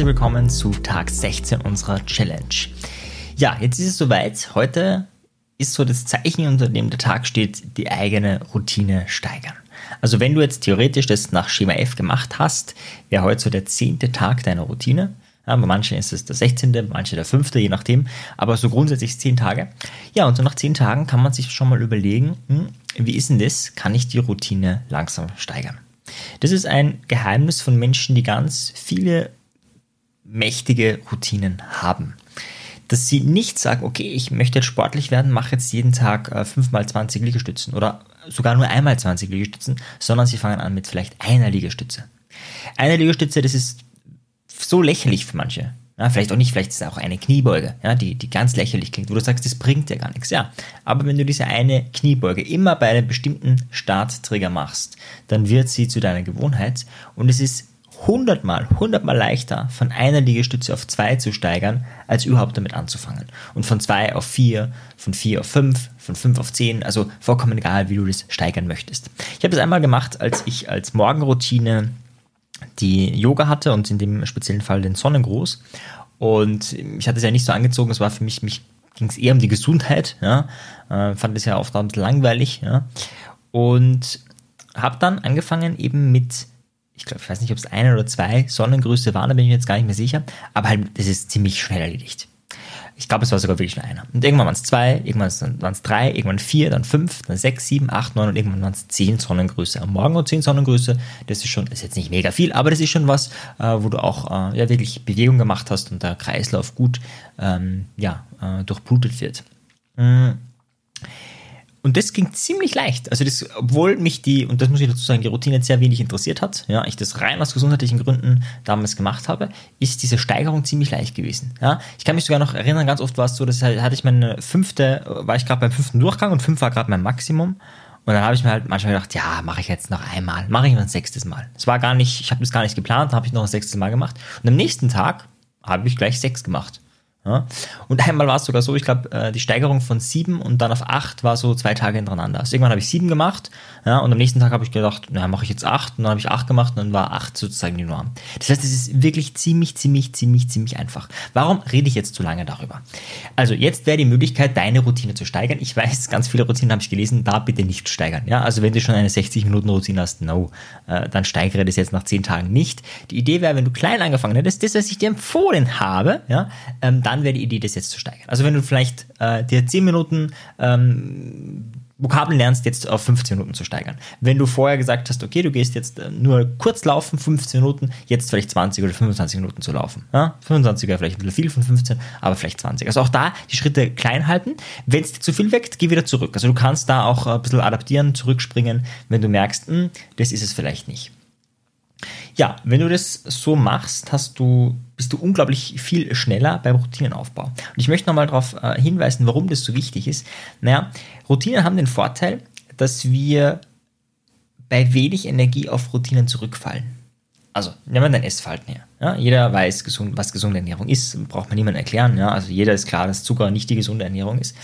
herzlich willkommen zu Tag 16 unserer Challenge. Ja, jetzt ist es soweit. Heute ist so das Zeichen, unter dem der Tag steht, die eigene Routine steigern. Also wenn du jetzt theoretisch das nach Schema F gemacht hast, wäre heute so der zehnte Tag deiner Routine. Ja, bei manchen ist es der 16., bei manchen der 5., je nachdem. Aber so grundsätzlich 10 Tage. Ja, und so nach 10 Tagen kann man sich schon mal überlegen, hm, wie ist denn das? Kann ich die Routine langsam steigern? Das ist ein Geheimnis von Menschen, die ganz viele mächtige Routinen haben. Dass sie nicht sagen, okay, ich möchte jetzt sportlich werden, mache jetzt jeden Tag äh, 5 mal 20 Liegestützen oder sogar nur einmal 20 Liegestützen, sondern sie fangen an mit vielleicht einer Liegestütze. Eine Liegestütze, das ist so lächerlich für manche. Ja, vielleicht auch nicht, vielleicht ist es auch eine Kniebeuge, ja, die, die ganz lächerlich klingt, wo du sagst, das bringt dir gar nichts. Ja, aber wenn du diese eine Kniebeuge immer bei einem bestimmten Starttrigger machst, dann wird sie zu deiner Gewohnheit und es ist hundertmal, hundertmal leichter, von einer Liegestütze auf zwei zu steigern, als überhaupt damit anzufangen. Und von zwei auf vier, von vier auf fünf, von fünf auf zehn, also vollkommen egal, wie du das steigern möchtest. Ich habe es einmal gemacht, als ich als Morgenroutine die Yoga hatte und in dem speziellen Fall den Sonnengruß. Und ich hatte es ja nicht so angezogen, es war für mich, mich ging es eher um die Gesundheit, ja, äh, fand es ja oft langweilig, ja, und habe dann angefangen eben mit, ich glaube, ich weiß nicht, ob es eine oder zwei Sonnengrüße waren, da bin ich mir jetzt gar nicht mehr sicher, aber halt, das ist ziemlich schnell erledigt. Ich glaube, es war sogar wirklich nur einer. Und irgendwann waren es zwei, irgendwann waren es drei, irgendwann vier, dann fünf, dann sechs, sieben, acht, neun und irgendwann waren es zehn Sonnengröße. Am Morgen und zehn Sonnengröße, das ist schon, das ist jetzt nicht mega viel, aber das ist schon was, äh, wo du auch äh, ja wirklich Bewegung gemacht hast und der Kreislauf gut ähm, ja, äh, durchblutet wird. Mhm. Und das ging ziemlich leicht. Also das, obwohl mich die, und das muss ich dazu sagen, die Routine sehr wenig interessiert hat, ja, ich das rein aus gesundheitlichen Gründen damals gemacht habe, ist diese Steigerung ziemlich leicht gewesen. Ja, ich kann mich sogar noch erinnern, ganz oft war es so, dass halt, hatte ich meine fünfte, war ich gerade beim fünften Durchgang und fünf war gerade mein Maximum. Und dann habe ich mir halt manchmal gedacht, ja, mache ich jetzt noch einmal, mache ich noch ein sechstes Mal. Es war gar nicht, ich habe das gar nicht geplant, habe ich noch ein sechstes Mal gemacht. Und am nächsten Tag habe ich gleich sechs gemacht. Ja? Und einmal war es sogar so, ich glaube, äh, die Steigerung von sieben und dann auf acht war so zwei Tage hintereinander. Also irgendwann habe ich sieben gemacht ja, und am nächsten Tag habe ich gedacht, na, mache ich jetzt acht und dann habe ich acht gemacht und dann war acht sozusagen die Norm. Das heißt, es ist wirklich ziemlich, ziemlich, ziemlich, ziemlich einfach. Warum rede ich jetzt zu lange darüber? Also jetzt wäre die Möglichkeit, deine Routine zu steigern. Ich weiß, ganz viele Routinen habe ich gelesen, da bitte nicht steigern. Ja, also wenn du schon eine 60-Minuten-Routine hast, no, äh, dann steigere das jetzt nach zehn Tagen nicht. Die Idee wäre, wenn du klein angefangen hättest, das, was ich dir empfohlen habe, ja, ähm, dann wäre die Idee, das jetzt zu steigern. Also wenn du vielleicht äh, dir 10 Minuten ähm, Vokabeln lernst, jetzt auf 15 Minuten zu steigern. Wenn du vorher gesagt hast, okay, du gehst jetzt äh, nur kurz laufen, 15 Minuten, jetzt vielleicht 20 oder 25 Minuten zu laufen. Ja? 25 wäre vielleicht ein bisschen viel von 15, aber vielleicht 20. Also auch da die Schritte klein halten. Wenn es dir zu viel weckt, geh wieder zurück. Also du kannst da auch ein bisschen adaptieren, zurückspringen, wenn du merkst, hm, das ist es vielleicht nicht. Ja, wenn du das so machst, hast du, bist du unglaublich viel schneller beim Routinenaufbau. Und ich möchte nochmal darauf äh, hinweisen, warum das so wichtig ist. Naja, Routinen haben den Vorteil, dass wir bei wenig Energie auf Routinen zurückfallen. Also, nehmen wir dein Essverhalten her. Ja, jeder weiß, gesund, was gesunde Ernährung ist, braucht man niemandem erklären. Ja, also jeder ist klar, dass Zucker nicht die gesunde Ernährung ist.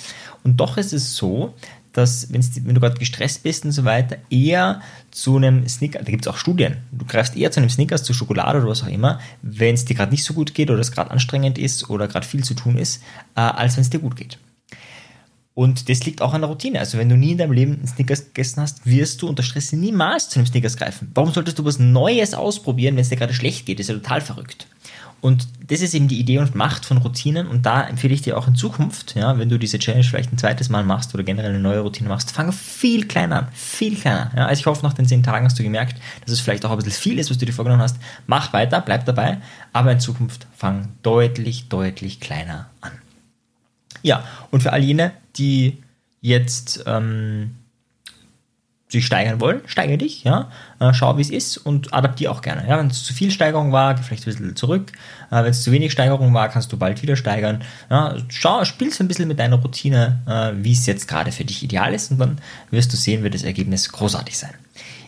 Und doch ist es so, dass wenn du gerade gestresst bist und so weiter, eher zu einem Snickers, da gibt es auch Studien, du greifst eher zu einem Snickers, zu Schokolade oder was auch immer, wenn es dir gerade nicht so gut geht oder es gerade anstrengend ist oder gerade viel zu tun ist, äh, als wenn es dir gut geht. Und das liegt auch an der Routine. Also wenn du nie in deinem Leben einen Snickers gegessen hast, wirst du unter Stress niemals zu einem Snickers greifen. Warum solltest du was Neues ausprobieren, wenn es dir gerade schlecht geht? Das ist ja total verrückt. Und das ist eben die Idee und Macht von Routinen. Und da empfehle ich dir auch in Zukunft, ja, wenn du diese Challenge vielleicht ein zweites Mal machst oder generell eine neue Routine machst, fang viel kleiner an. Viel kleiner. Ja. Also ich hoffe, nach den zehn Tagen hast du gemerkt, dass es vielleicht auch ein bisschen viel ist, was du dir vorgenommen hast. Mach weiter, bleib dabei. Aber in Zukunft fang deutlich, deutlich kleiner an. Ja, und für all jene, die jetzt ähm, sich steigern wollen, steigere dich, ja, äh, schau, wie es ist und adaptiere auch gerne. Ja, wenn es zu viel Steigerung war, geh vielleicht ein bisschen zurück. Äh, wenn es zu wenig Steigerung war, kannst du bald wieder steigern. Ja, schau, spielst ein bisschen mit deiner Routine, äh, wie es jetzt gerade für dich ideal ist und dann wirst du sehen, wird das Ergebnis großartig sein.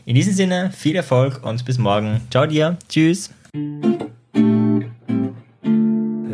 In diesem Sinne, viel Erfolg und bis morgen. Ciao dir. Tschüss.